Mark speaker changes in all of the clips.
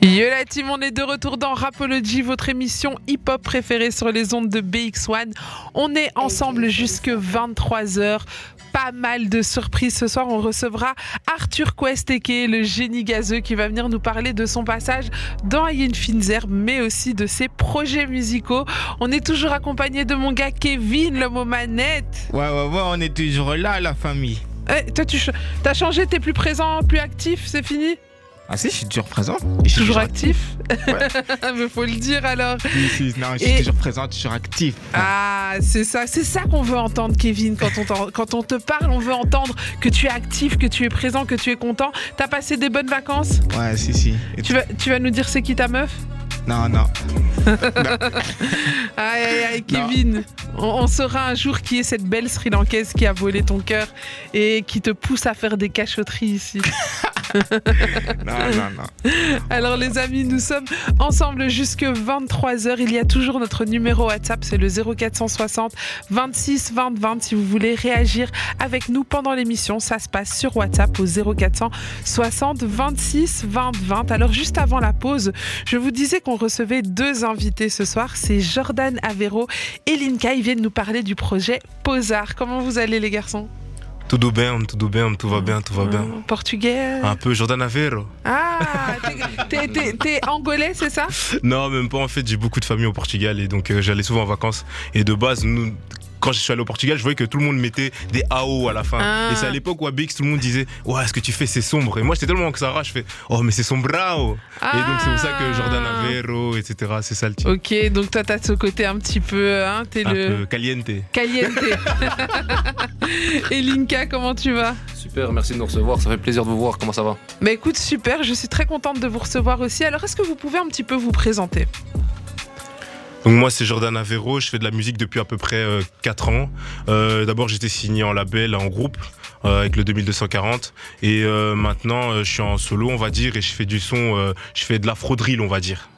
Speaker 1: Yo la team, on est de retour dans Rapology, votre émission hip-hop préférée sur les ondes de BX1. On est ensemble jusque 23h. Pas mal de surprises ce soir. On recevra Arthur Questeke, le génie gazeux, qui va venir nous parler de son passage dans Ayen Finzer, mais aussi de ses projets musicaux. On est toujours accompagné de mon gars Kevin, le mot manette.
Speaker 2: Ouais, ouais, ouais, on est toujours là, la famille.
Speaker 1: Eh, toi, tu as changé, t'es plus présent, plus actif, c'est fini?
Speaker 2: Ah si, je suis toujours présent.
Speaker 1: Je suis toujours actif. Ouais. Mais faut le dire alors.
Speaker 2: Si, si, non, je suis toujours présent, toujours actif.
Speaker 1: Ah, c'est ça, c'est ça qu'on veut entendre, Kevin. Quand on, quand on te parle, on veut entendre que tu es actif, que tu es présent, que tu es content. T'as passé des bonnes vacances?
Speaker 2: Ouais, si, si.
Speaker 1: tu vas, tu vas nous dire c'est qui ta meuf?
Speaker 2: Non, non.
Speaker 1: aïe, aïe, aïe, Kevin. On, on, saura un jour qui est cette belle Sri Lankaise qui a volé ton cœur et qui te pousse à faire des cachotteries ici.
Speaker 2: non, non, non.
Speaker 1: Alors les amis, nous sommes ensemble jusque 23h. Il y a toujours notre numéro WhatsApp, c'est le 0460 26 20 20. Si vous voulez réagir avec nous pendant l'émission, ça se passe sur WhatsApp au 0460 26 20 20. Alors juste avant la pause, je vous disais qu'on recevait deux invités ce soir. C'est Jordan Avero et Linka. Ils viennent nous parler du projet Posar. Comment vous allez les garçons?
Speaker 3: Tout bien, tout bien, tout va bien, tout va bien.
Speaker 1: Portugais
Speaker 3: Un peu Jordan Aveiro.
Speaker 1: Ah, t'es angolais, c'est ça?
Speaker 3: Non, même pas. En fait, j'ai beaucoup de famille au Portugal et donc euh, j'allais souvent en vacances. Et de base, nous, quand je suis allé au Portugal, je voyais que tout le monde mettait des AO à la fin. Et c'est à ah. l'époque où à Bix, tout le monde disait Ouais, ce que tu fais, c'est sombre? Et moi, j'étais tellement que ça je fais Oh, mais c'est sombrao. Et donc, c'est pour ça que Jordan ah. Avero, etc. C'est ça le titre.
Speaker 1: Ok, donc toi, t'as ce côté un petit peu. Hein,
Speaker 3: t'es un le... peu caliente.
Speaker 1: Caliente. Et Linka, comment tu vas?
Speaker 4: Super, merci de nous recevoir. Ça fait plaisir de vous voir. Comment ça va?
Speaker 1: Bah écoute, super. Je suis très contente de vous recevoir aussi. Alors, est-ce que vous pouvez un petit peu vous présenter?
Speaker 3: Donc moi c'est Jordan Avero, je fais de la musique depuis à peu près 4 euh, ans. Euh, D'abord j'étais signé en label, en groupe. Euh, avec le 2240 et maintenant je suis en solo on va dire et je fais du son je fais de l'afro drill on va dire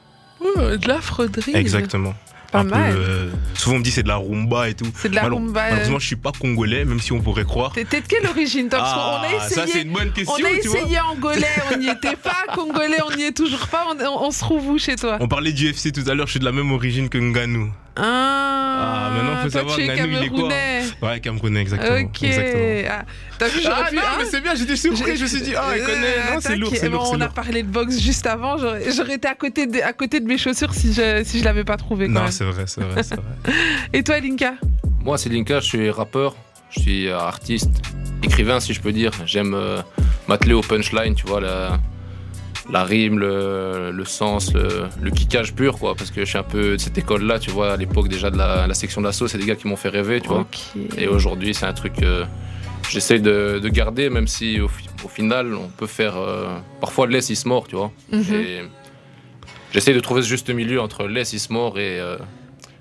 Speaker 1: de l'afro drill
Speaker 3: exactement
Speaker 1: pas mal.
Speaker 3: Euh, souvent on me dit c'est de la rumba et tout.
Speaker 1: C'est de la rumba.
Speaker 3: Malheureusement, je suis pas congolais, même si on pourrait croire.
Speaker 1: T'es de quelle origine, toi? Parce
Speaker 3: ah, a essayé. Ça, c'est une bonne question.
Speaker 1: On a essayé angolais, on n'y était pas. Congolais, on n'y est toujours pas. On, se trouve où chez toi?
Speaker 3: On parlait du FC tout à l'heure, je suis de la même origine que Nganou.
Speaker 1: Ah, ah
Speaker 3: maintenant faut savoir Nganou il est quoi Ouais, Camerounais, exactement.
Speaker 1: Ok. Ah, T'as vu,
Speaker 3: ah,
Speaker 1: pu.
Speaker 3: Non, mais c'est bien, j'étais surpris, je me suis dit, ah, il connaît. Non, c'est lourd, c'est lourd.
Speaker 1: On a parlé de boxe juste avant, j'aurais été à côté, de, à côté de mes chaussures si je, si je l'avais pas trouvé.
Speaker 3: non, c'est vrai, c'est vrai, vrai.
Speaker 1: Et toi, Linka
Speaker 4: Moi, c'est Linka, je suis rappeur, je suis artiste, écrivain, si je peux dire. J'aime euh, m'atteler au punchline, tu vois, la, la rime, le, sens, le, le, kickage pur, quoi. Parce que je suis un peu de cette école-là, tu vois, à l'époque déjà de la, section d'assaut, c'est des gars qui m'ont fait rêver, tu vois. Et aujourd'hui, c'est un truc que j'essaie de, garder, même si au, final, on peut faire euh, parfois less is more, tu vois. Mhm. J'essaie de trouver ce juste milieu entre less is more et. Euh,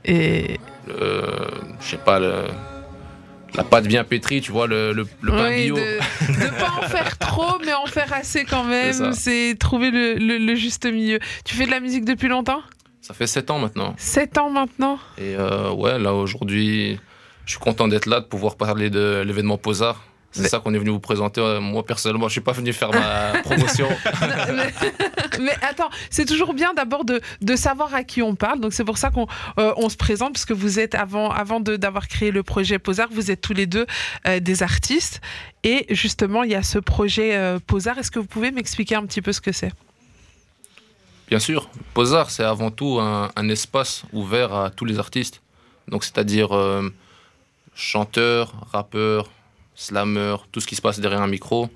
Speaker 1: et.
Speaker 4: je sais pas, le, la pâte bien pétrie, tu vois, le, le, pain bio.
Speaker 1: De ne pas en faire trop, mais en faire assez quand même. C'est trouver le, le, juste milieu. Tu fais de la musique depuis longtemps?
Speaker 4: Ça fait 7 ans maintenant.
Speaker 1: 7 ans maintenant?
Speaker 4: Et euh, ouais, là aujourd'hui, je suis content d'être là, de pouvoir parler de l'événement Posar. C'est ça qu'on est venu vous présenter. Euh, moi, personnellement, je suis pas venu faire ma promotion.
Speaker 1: mais, attends, c'est toujours bien d'abord de, de, savoir à qui on parle. Donc, c'est pour ça qu'on euh, on se présente, parce que vous êtes, avant, avant d'avoir créé le projet Posar, vous êtes tous les deux euh, des artistes. Et justement, il y a ce projet Posar. Est-ce que vous pouvez m'expliquer un petit peu ce que c'est?
Speaker 4: Bien sûr. Posar, c'est avant tout un, un, espace ouvert à tous les artistes. Donc, c'est-à-dire chanteurs, rappeurs, slammer, tout ce qui se passe derrière un micro,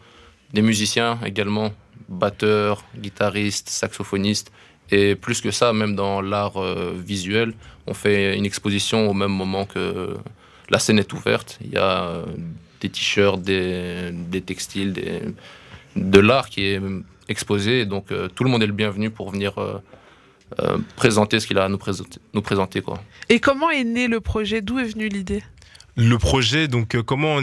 Speaker 4: des musiciens également, batteurs, guitaristes, saxophonistes, et plus que ça, même dans l'art euh, visuel, on fait une exposition au même moment que la scène est ouverte. Il y a euh, des t-shirts, des, textiles, de l'art qui est exposé, donc euh, tout le monde est le bienvenu pour venir présenter ce qu'il a à nous présenter. Nous présenter quoi.
Speaker 1: Et comment est né le projet? D'où est venue l'idée?
Speaker 3: Le projet, donc euh, comment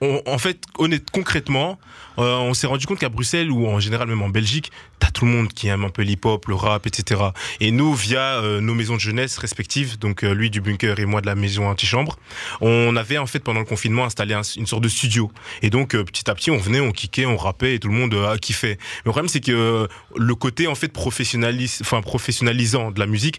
Speaker 3: on, en fait, honnête, concrètement, euh, on s'est rendu compte qu'à Bruxelles ou en général même en Belgique, t'as tout le monde qui aime un peu l'hip-hop, le rap, etc. Et nous, via euh, nos maisons de jeunesse respectives, donc euh, lui du bunker et moi de la maison antichambre, on avait en fait pendant le confinement installé un- une sorte de studio. Et donc euh, petit à petit, on venait, on kickait, on rappait et tout le monde euh, kiffait. Mais le problème, c'est que le côté en fait professionnalise, enfin professionnalisant de la musique,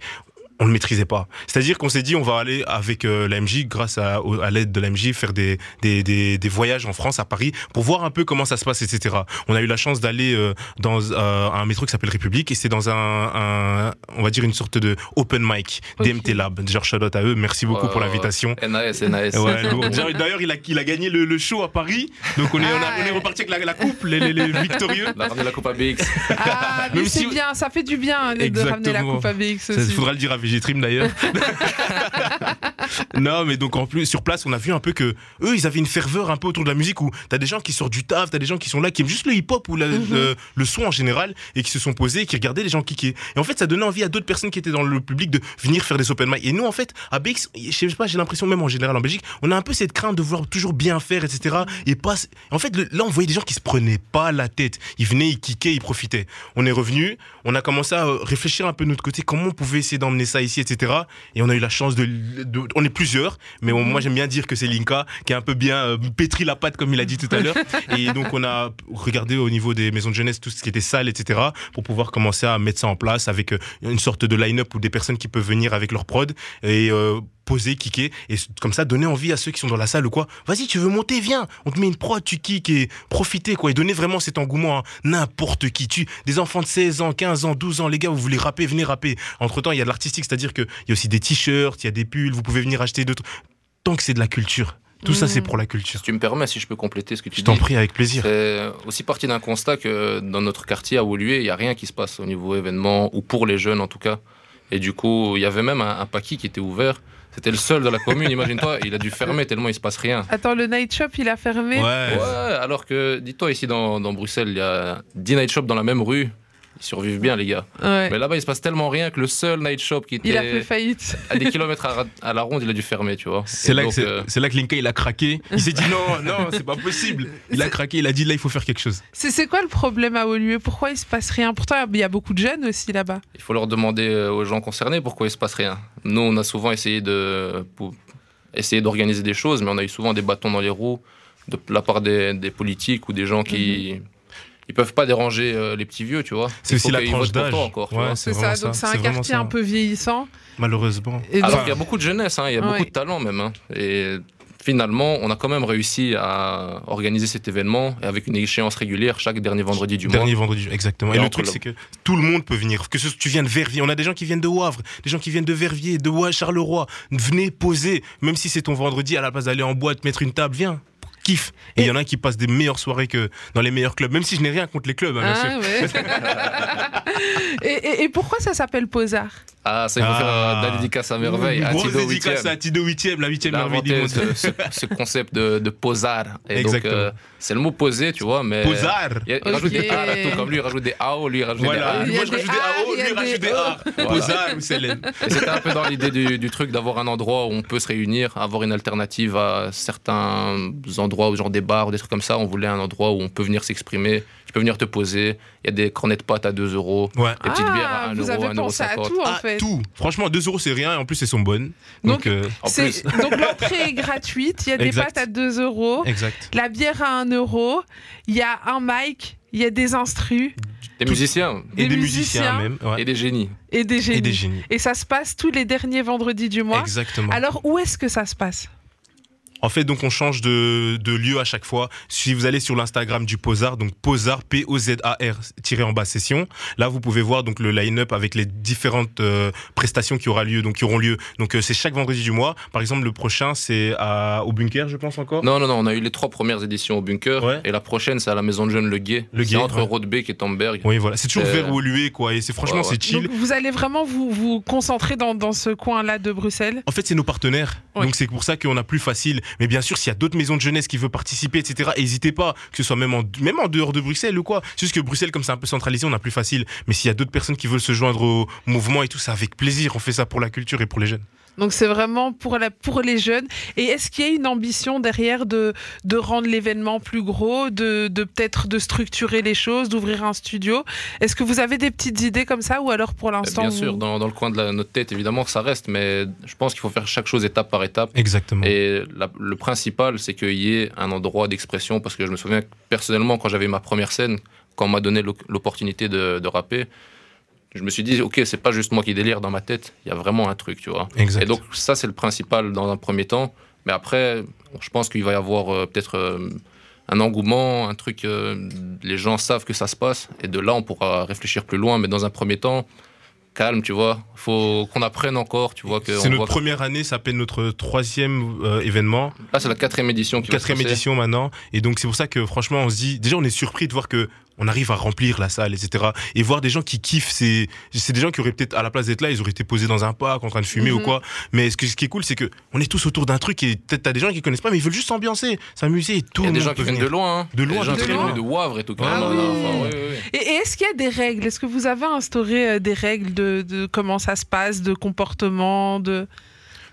Speaker 3: on le maîtrisait pas. C'est-à-dire qu'on s'est dit on va aller avec euh, l'AMJ, grâce à, l'aide de l'AMJ, faire des, des, des, des voyages en France, à Paris, pour voir un peu comment ça se passe, etc. On a eu la chance d'aller euh, dans euh, un métro qui s'appelle République et c'est dans un, un, on va dire une sorte de open mic. DMT Lab. Genre shout out à eux, merci beaucoup pour
Speaker 4: ouais,
Speaker 3: l'invitation.
Speaker 4: NAS, NAS.
Speaker 3: Ouais. D'ailleurs, il a, il a gagné le, le show à Paris, donc on est, on, a-
Speaker 1: Ah,
Speaker 3: on est
Speaker 1: ouais.
Speaker 3: reparti avec la, la coupe, les, les, les victorieux.
Speaker 4: On a ramené la coupe à BX.
Speaker 1: Ah, mais c'est
Speaker 3: si-
Speaker 1: bien, ça fait du bien de ramener la coupe à BX
Speaker 3: il faudra le dire à VGTrim d'ailleurs. non, mais donc en plus, sur place, on a vu un peu que eux, ils avaient une ferveur un peu autour de la musique où t'as des gens qui sortent du taf, t'as des gens qui sont là, qui aiment juste le hip-hop ou la-
Speaker 1: Mhm.
Speaker 3: le, le son en général et qui se sont posés, et qui regardaient les gens kicker. Et en fait, ça donnait envie à d'autres personnes qui étaient dans le public de venir faire des open mic. Et nous, en fait, à BX, je sais pas, j'ai l'impression même en général en Belgique, on a un peu cette crainte de vouloir toujours bien faire, etc. Et pas. En fait, le- là, on voyait des gens qui se prenaient pas la tête. Ils venaient, ils kickaient, ils profitaient. On est revenu, on a commencé à euh, réfléchir un peu de notre côté, comment on pouvait essayer d'emmener ça ici, etc. Et on a eu la chance de, de- on est plusieurs, mais moi j'aime bien dire que c'est Linka qui a un peu bien euh, pétri la patte comme il a dit tout à l'heure. Et donc on a regardé au niveau des maisons de jeunesse tout ce qui était salle, etc. pour pouvoir commencer à mettre ça en place avec euh, une sorte de line-up ou des personnes qui peuvent venir avec leur prod et euh, poser, kicker et comme ça donner envie à ceux qui sont dans la salle ou quoi. Vas-y, tu veux monter, viens. On te met une prod, tu kicks et profiter quoi et donner vraiment cet engouement à n'importe qui. Tu des enfants de 16 ans, 15 ans, 12 ans, les gars, vous voulez rapper, venez rapper. Entre-temps, il y a de l'artistique, c'est-à-dire que il y a aussi des t-shirts, il y a des pulls, vous pouvez venir acheter d'autres tant que c'est de la culture. Tout ça
Speaker 1: Mhm.
Speaker 3: c'est pour la culture.
Speaker 4: Si tu me permets, si je peux compléter ce que tu
Speaker 3: Je
Speaker 4: dis.
Speaker 3: t'en prie avec plaisir.
Speaker 4: C'est aussi parti d'un constat que dans notre quartier à Woluwe, il n'y a rien qui se passe au niveau événement, ou pour les jeunes en tout cas. Et du coup, il y avait même un, un paquis qui était ouvert. C'était le seul de la commune, imagine-toi. Il a dû fermer tellement il se passe rien.
Speaker 1: Attends, le night shop, il a fermé.
Speaker 3: Ouais.
Speaker 4: Ouais, alors que, dis-toi, ici dans, dans Bruxelles, il y a 10 night shops dans la même rue. Ils survivent bien, les gars.
Speaker 1: Ouais.
Speaker 4: Mais là-bas, il se passe tellement rien que le seul night shop qui
Speaker 1: Il a fait
Speaker 4: était
Speaker 1: faillite.
Speaker 4: à des kilomètres à, à la ronde, il a dû fermer, tu vois.
Speaker 3: C'est là, que
Speaker 4: donc,
Speaker 3: c'est-
Speaker 4: euh,
Speaker 3: là que Linka il a craqué. Il s'est dit non, non, c'est pas possible. Il a craqué, il a dit là il faut faire quelque chose.
Speaker 1: C'est c'est quoi le problème à Woluwe? Pourquoi il se passe rien? Pourtant, il y a beaucoup de jeunes aussi là-bas.
Speaker 4: Il faut leur demander euh, aux gens concernés pourquoi il se passe rien. Nous, on a souvent essayé de pour essayer d'organiser des choses, mais on a eu souvent des bâtons dans les roues de la part des, des politiques ou des gens qui ils peuvent pas déranger euh, les petits vieux, tu vois.
Speaker 3: C'est aussi la tranche d'âge.
Speaker 4: encore,
Speaker 3: Ouais.
Speaker 1: C'est ça, donc c'est un quartier
Speaker 3: ça.
Speaker 1: un peu vieillissant.
Speaker 3: Malheureusement.
Speaker 1: Et
Speaker 4: Alors qu'il y a beaucoup de jeunesse, hein, il y a
Speaker 1: Ouais.
Speaker 4: beaucoup de talent même. hein. Et finalement, on a quand même réussi à organiser cet événement et avec une échéance régulière chaque dernier vendredi du
Speaker 3: Dernier
Speaker 4: mois.
Speaker 3: vendredi, exactement.
Speaker 4: Et
Speaker 3: Et, le truc, c'est que tout le monde peut venir. Que ce, tu viennes de Verviers, on a des gens qui viennent de Wavre, des gens qui viennent de Verviers, de Charleroi. Venez poser, même si c'est ton vendredi, à la place d'aller en boîte, mettre une table, viens. Et il y en a qui passent des meilleures soirées que dans les meilleurs clubs, même si je n'ai rien contre les clubs, hein, bien sûr.
Speaker 1: Ah, ouais. et, et- et pourquoi ça s'appelle Posard
Speaker 4: Ah, ça, il faut
Speaker 3: Ah.
Speaker 4: faire de la dédicace à merveille. à
Speaker 3: Grosse
Speaker 4: Thibaut
Speaker 3: dédicace
Speaker 4: Huitième.
Speaker 3: à Tido 8ème, la 8ème
Speaker 4: Il a
Speaker 3: merveille du monde.
Speaker 4: ce, ce- ce concept de, de posar. Et
Speaker 3: Exactement.
Speaker 4: donc, euh, c'est le mot posé, tu vois, mais.
Speaker 3: Posard.
Speaker 4: Il, il rajoute des A là, tout comme lui, il rajoute des AO, lui, il rajoute
Speaker 3: Voilà,
Speaker 1: Il y a
Speaker 3: moi je
Speaker 1: des
Speaker 3: rajoute des
Speaker 1: A,
Speaker 3: AO, lui il rajoute
Speaker 1: des
Speaker 3: des A.
Speaker 4: Voilà.
Speaker 3: Posard ou Célène.
Speaker 4: des. C'était un peu dans l'idée du, du truc d'avoir un endroit où on peut se réunir, avoir une alternative à certains endroits, genre des bars ou des trucs comme ça. On voulait un endroit où on peut venir s'exprimer, tu peux venir te poser. Il y a des cornets de pâtes à 2 euros,
Speaker 3: Ouais.
Speaker 4: des petites bières à
Speaker 1: Ah,
Speaker 4: 1
Speaker 1: vous
Speaker 4: euro,
Speaker 1: avez
Speaker 4: 1 euro
Speaker 1: pensé à
Speaker 4: 50.
Speaker 1: tout en
Speaker 3: Ah,
Speaker 1: fait.
Speaker 3: tout. Franchement, 2 euros c'est rien et en plus elles sont bonnes.
Speaker 1: Donc,
Speaker 3: Donc, euh,
Speaker 1: donc l'entrée est gratuite, il y a des
Speaker 3: Exact.
Speaker 1: pâtes à 2 euros,
Speaker 3: exact.
Speaker 1: la bière à 1 euro, il y a un mic, il y a des instrus
Speaker 4: des musiciens
Speaker 3: Et
Speaker 1: Des
Speaker 3: des
Speaker 1: musiciens.
Speaker 3: musiciens même. ouais.
Speaker 4: et des génies.
Speaker 1: et des génies.
Speaker 3: Et des génies.
Speaker 1: Et ça se passe tous les derniers vendredis du mois.
Speaker 3: Exactement.
Speaker 1: Alors où est-ce que ça se passe?
Speaker 3: En fait, donc on change de, de lieu à chaque fois. Si vous allez sur l'Instagram du Posar, donc Posar, P-O-Z-A-R, tiré en bas session, là vous pouvez voir donc le line-up avec les différentes euh, prestations qui aura lieu, donc qui auront lieu. Donc euh, c'est chaque vendredi du mois. Par exemple, le prochain c'est à- au Bunker, je pense encore?
Speaker 4: Non, non, non, on a eu les trois premières éditions au Bunker
Speaker 3: Ouais.
Speaker 4: et la prochaine, c'est à la Maison de Jeunes Le Guet.
Speaker 3: Le Guet,
Speaker 4: entre
Speaker 3: ouais.
Speaker 4: Rodbeck et Tamberg.
Speaker 3: Oui, voilà. C'est toujours
Speaker 4: Euh,
Speaker 3: vers Woluwe, quoi. Et c'est franchement,
Speaker 4: ouais, ouais.
Speaker 3: c'est chill.
Speaker 1: Donc vous allez vraiment vous, vous concentrer dans, dans ce coin-là de Bruxelles?
Speaker 3: En fait, c'est nos partenaires.
Speaker 1: Ouais.
Speaker 3: Donc, c'est pour ça qu'on a plus facile. Mais bien sûr, s'il y a d'autres maisons de jeunesse qui veulent participer, etc., n'hésitez pas. Que ce soit même en, dehors de Bruxelles ou quoi. C'est juste que Bruxelles, comme c'est un peu centralisé, on a plus facile. Mais s'il y a d'autres personnes qui veulent se joindre au mouvement et tout, c'est avec plaisir. On fait ça pour la culture et pour les jeunes.
Speaker 1: Donc c'est vraiment pour, la, pour les jeunes. Et est-ce qu'il y a une ambition derrière de, de rendre l'événement plus gros, de, de peut-être de structurer les choses, d'ouvrir un studio? Est-ce que vous avez des petites idées comme ça ou alors pour l'instant
Speaker 4: Bien
Speaker 1: vous-
Speaker 4: sûr, dans, dans le coin de la- notre tête, évidemment, ça reste, mais je pense qu'il faut faire chaque chose étape par étape.
Speaker 3: Exactement.
Speaker 4: Et la- le principal, c'est qu'il y ait un endroit d'expression, parce que je me souviens que personnellement, quand j'avais ma première scène, quand on m'a donné l'opportunité de, de rapper, je me suis dit, ok, c'est pas juste moi qui délire dans ma tête, il y a vraiment un truc, tu vois.
Speaker 3: Exact.
Speaker 4: Et donc ça, c'est le principal dans un premier temps. Mais après, je pense qu'il va y avoir euh, peut-être euh, un engouement, un truc, euh, les gens savent que ça se passe. Et de là, on pourra réfléchir plus loin. Mais dans un premier temps, calme, tu vois. faut qu'on apprenne encore, tu vois. que
Speaker 3: C'est notre
Speaker 4: voit
Speaker 3: première année, ça s'appelle notre troisième euh, événement,
Speaker 4: Là, c'est la quatrième édition qui va se
Speaker 3: quatrième édition maintenant. Et donc c'est pour ça que franchement, on se dit, déjà on est surpris de voir que on arrive à remplir la salle, etc. Et voir des gens qui kiffent, c'est c'est des gens qui auraient peut-être à la place d'être là, ils auraient été posés dans un parc en train de fumer
Speaker 1: Mhm.
Speaker 3: ou quoi. Mais ce, que, ce qui est cool, c'est que on est tous autour d'un truc et peut-être t'as des gens qui connaissent pas, mais ils veulent juste s'ambiancer, s'amuser et tout
Speaker 4: Il y a des gens qui viennent de loin. hein.
Speaker 3: De loin,
Speaker 4: des gens qui
Speaker 1: loin.
Speaker 4: de Wavre et tout.
Speaker 3: Ah
Speaker 4: carrément.
Speaker 1: oui.
Speaker 4: Enfin, ouais, ouais, ouais.
Speaker 1: Et, et est-ce qu'il y a des règles? Est-ce que vous avez instauré euh, des règles de, de comment ça se passe, de comportement, de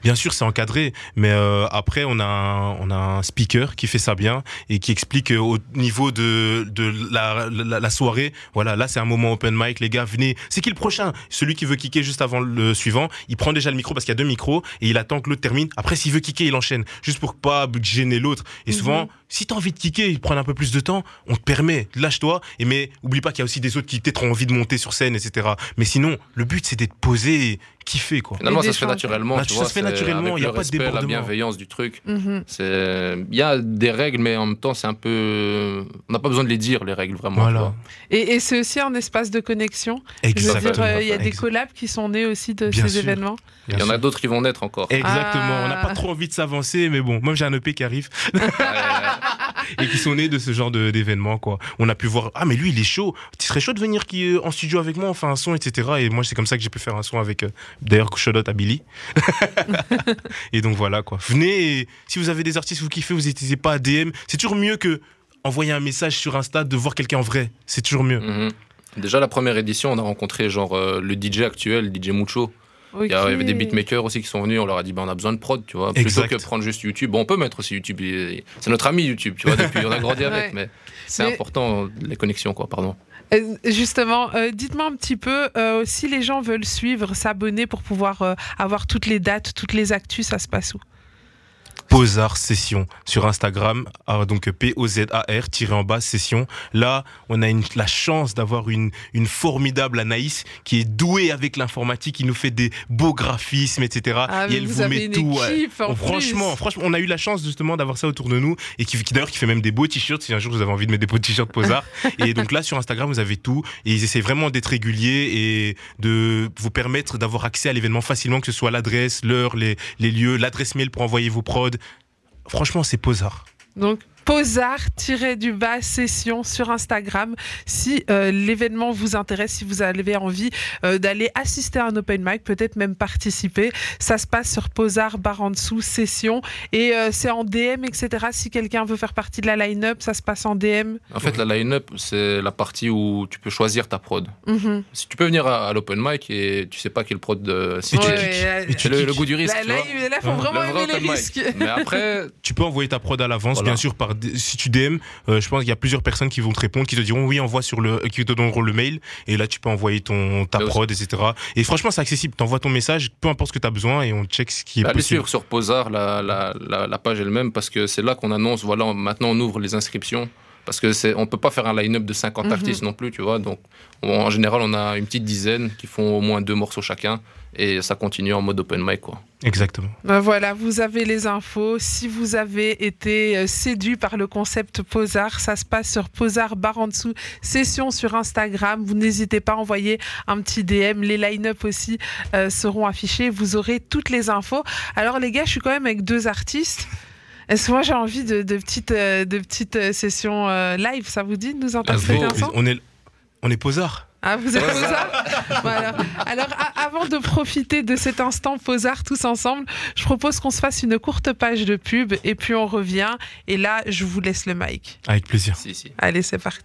Speaker 3: Bien sûr, c'est encadré, mais euh, après, on a, un, on a un speaker qui fait ça bien et qui explique euh, au niveau de, de la, la, la soirée. Voilà, là, c'est un moment open mic. Les gars, venez. C'est qui le prochain? Celui qui veut kicker juste avant le suivant, il prend déjà le micro parce qu'il y a deux micros et il attend que l'autre termine. Après, s'il veut kicker, il enchaîne juste pour pas gêner l'autre. Et souvent,
Speaker 1: Mhm.
Speaker 3: Si t'as envie de kicker, il prend un peu plus de temps, on te permet, lâche-toi. Et mais oublie pas qu'il y a aussi des autres qui peut-être ont envie de monter sur scène, etc. Mais sinon, le but c'est d'être posé et kiffer quoi.
Speaker 4: Finalement, ça se fait naturellement.
Speaker 3: Natu-
Speaker 4: tu
Speaker 3: ça
Speaker 4: vois,
Speaker 3: se fait naturellement, il y a pas de
Speaker 4: respect, La
Speaker 3: débordement.
Speaker 4: bienveillance du truc.
Speaker 1: Mhm.
Speaker 4: C'est- Il y a des règles, mais en même temps, c'est un peu. On n'a pas besoin de les dire, les règles, vraiment.
Speaker 3: Voilà.
Speaker 1: Et, et c'est aussi un espace de connexion. Je veux
Speaker 3: Exactement.
Speaker 1: dire, euh, il y a des collabs qui sont nés aussi de
Speaker 3: Bien
Speaker 1: ces
Speaker 3: sûr.
Speaker 1: événements.
Speaker 3: bien
Speaker 4: Il y en a d'autres qui vont naître encore.
Speaker 3: Exactement. On n'a
Speaker 1: Ah.
Speaker 3: pas trop envie de s'avancer, mais bon, moi j'ai un EP qui arrive et qui sont nés de ce genre de- d'événements, quoi. On a pu voir, ah, mais lui il est chaud. Tu serais chaud de venir qui, euh, en studio avec moi, on fait un son, etc. Et moi, c'est comme ça que j'ai pu faire un son avec, euh, d'ailleurs, shout out à Billy. et donc voilà, quoi. Venez, et si vous avez des artistes que vous kiffez, vous n'hésitez pas à DM. C'est toujours mieux que envoyer un message sur Insta, de voir quelqu'un en vrai. C'est toujours mieux.
Speaker 4: Mhm. Déjà, la première édition, on a rencontré genre euh, le DJ actuel, DJ Mucho. Il y, a- il y avait des beatmakers aussi qui sont venus. On leur a dit, bah, on a besoin de prod, tu vois. Plutôt
Speaker 3: Exact.
Speaker 4: que prendre juste YouTube. Bon, on peut mettre aussi YouTube. C'est notre ami YouTube, tu vois. Depuis, on a grandi avec,
Speaker 1: Ouais.
Speaker 4: mais c'est
Speaker 1: Mais-
Speaker 4: important les connexions, quoi. Pardon.
Speaker 1: Euh, Justement, euh, dites-moi un petit peu, euh, si les gens veulent suivre, s'abonner pour pouvoir euh, avoir toutes les dates, toutes les actus, ça se passe où?
Speaker 3: Posar Session sur Instagram, ah, donc P-O-Z-A-R, tiré en bas, Session. Là, on a une- la chance d'avoir une, une formidable Anaïs qui est douée avec l'informatique, qui nous fait des beaux graphismes, etc.
Speaker 1: Ah,
Speaker 3: et
Speaker 1: mais
Speaker 3: elle
Speaker 1: vous
Speaker 3: vous met tout.
Speaker 1: équipe, en
Speaker 3: franchement,
Speaker 1: plus.
Speaker 3: franchement, on a eu la chance justement d'avoir ça autour de nous et qui, qui d'ailleurs qui fait même des beaux t-shirts. Si un jour vous avez envie de mettre des beaux t-shirts Posar. et donc là sur Instagram vous avez tout et ils essaient vraiment d'être réguliers et de vous permettre d'avoir accès à l'événement facilement, que ce soit l'adresse, l'heure, les, les lieux, l'adresse mail pour envoyer vos prods. Franchement, c'est Posar.
Speaker 1: Donc, Posard-du-bas session sur Instagram. Si euh, l'événement vous intéresse, si vous avez envie euh, d'aller assister à un open mic, peut-être même participer, ça se passe sur Posard barre en dessous session et euh, c'est en DM, etc. Si quelqu'un veut faire partie de la line-up, ça se passe en DM.
Speaker 4: En fait, la line-up, c'est la partie où tu peux choisir ta prod.
Speaker 1: Mhm.
Speaker 4: Si tu peux venir à, à l'open mic et tu sais pas quel prod de. Si
Speaker 3: Et tu
Speaker 1: Ouais,
Speaker 3: tu
Speaker 4: c'est le, goût du risque.
Speaker 1: Là,
Speaker 4: tu
Speaker 1: là,
Speaker 4: vois.
Speaker 1: il là, faut
Speaker 3: Ouais.
Speaker 1: vraiment
Speaker 4: Le vrai
Speaker 1: aimer les risques.
Speaker 4: Mais après,
Speaker 3: Tu peux envoyer ta prod à l'avance,
Speaker 4: Voilà.
Speaker 3: bien sûr. Par, si tu DM, euh, je pense qu'il y a plusieurs personnes qui vont te répondre, qui te diront oui, envoie sur le, qui te donneront le mail. Et là, tu peux envoyer ton ta prod, etc. Et franchement, c'est accessible. T'envoies ton message, peu importe ce que tu as besoin, et on check ce qui est
Speaker 4: allez
Speaker 3: possible.
Speaker 4: suivre sur Posar, la, la, la, la page elle-même, parce que c'est là qu'on annonce, voilà, maintenant on ouvre les inscriptions. Parce que c'est, on peut pas faire un line-up de 50
Speaker 1: Mhm.
Speaker 4: artistes non plus, tu vois. Donc, on- en général, on a une petite dizaine qui font au moins deux morceaux chacun. Et ça continue en mode open mic, quoi.
Speaker 3: Exactement.
Speaker 1: Ben voilà, vous avez les infos. Si vous avez été euh, séduit par le concept Posar, ça se passe sur Posar barre en dessous, session sur Instagram. Vous n'hésitez pas à envoyer un petit DM. Les line-up aussi euh, seront affichés. Vous aurez toutes les infos. Alors les gars, je suis quand même avec deux artistes. Est-ce que moi j'ai envie de, de petites, euh, de petites euh, sessions euh, live Ça vous dit de nous interpréter
Speaker 4: go.
Speaker 1: un son
Speaker 3: On est, on est posard.
Speaker 1: ah, vous êtes Posard Voilà. Alors, a- avant de profiter de cet instant Posard tous ensemble, je propose qu'on se fasse une courte page de pub et puis on revient. Et là, je vous laisse le mic.
Speaker 3: Avec plaisir.
Speaker 4: Si, si.
Speaker 1: Allez, c'est parti.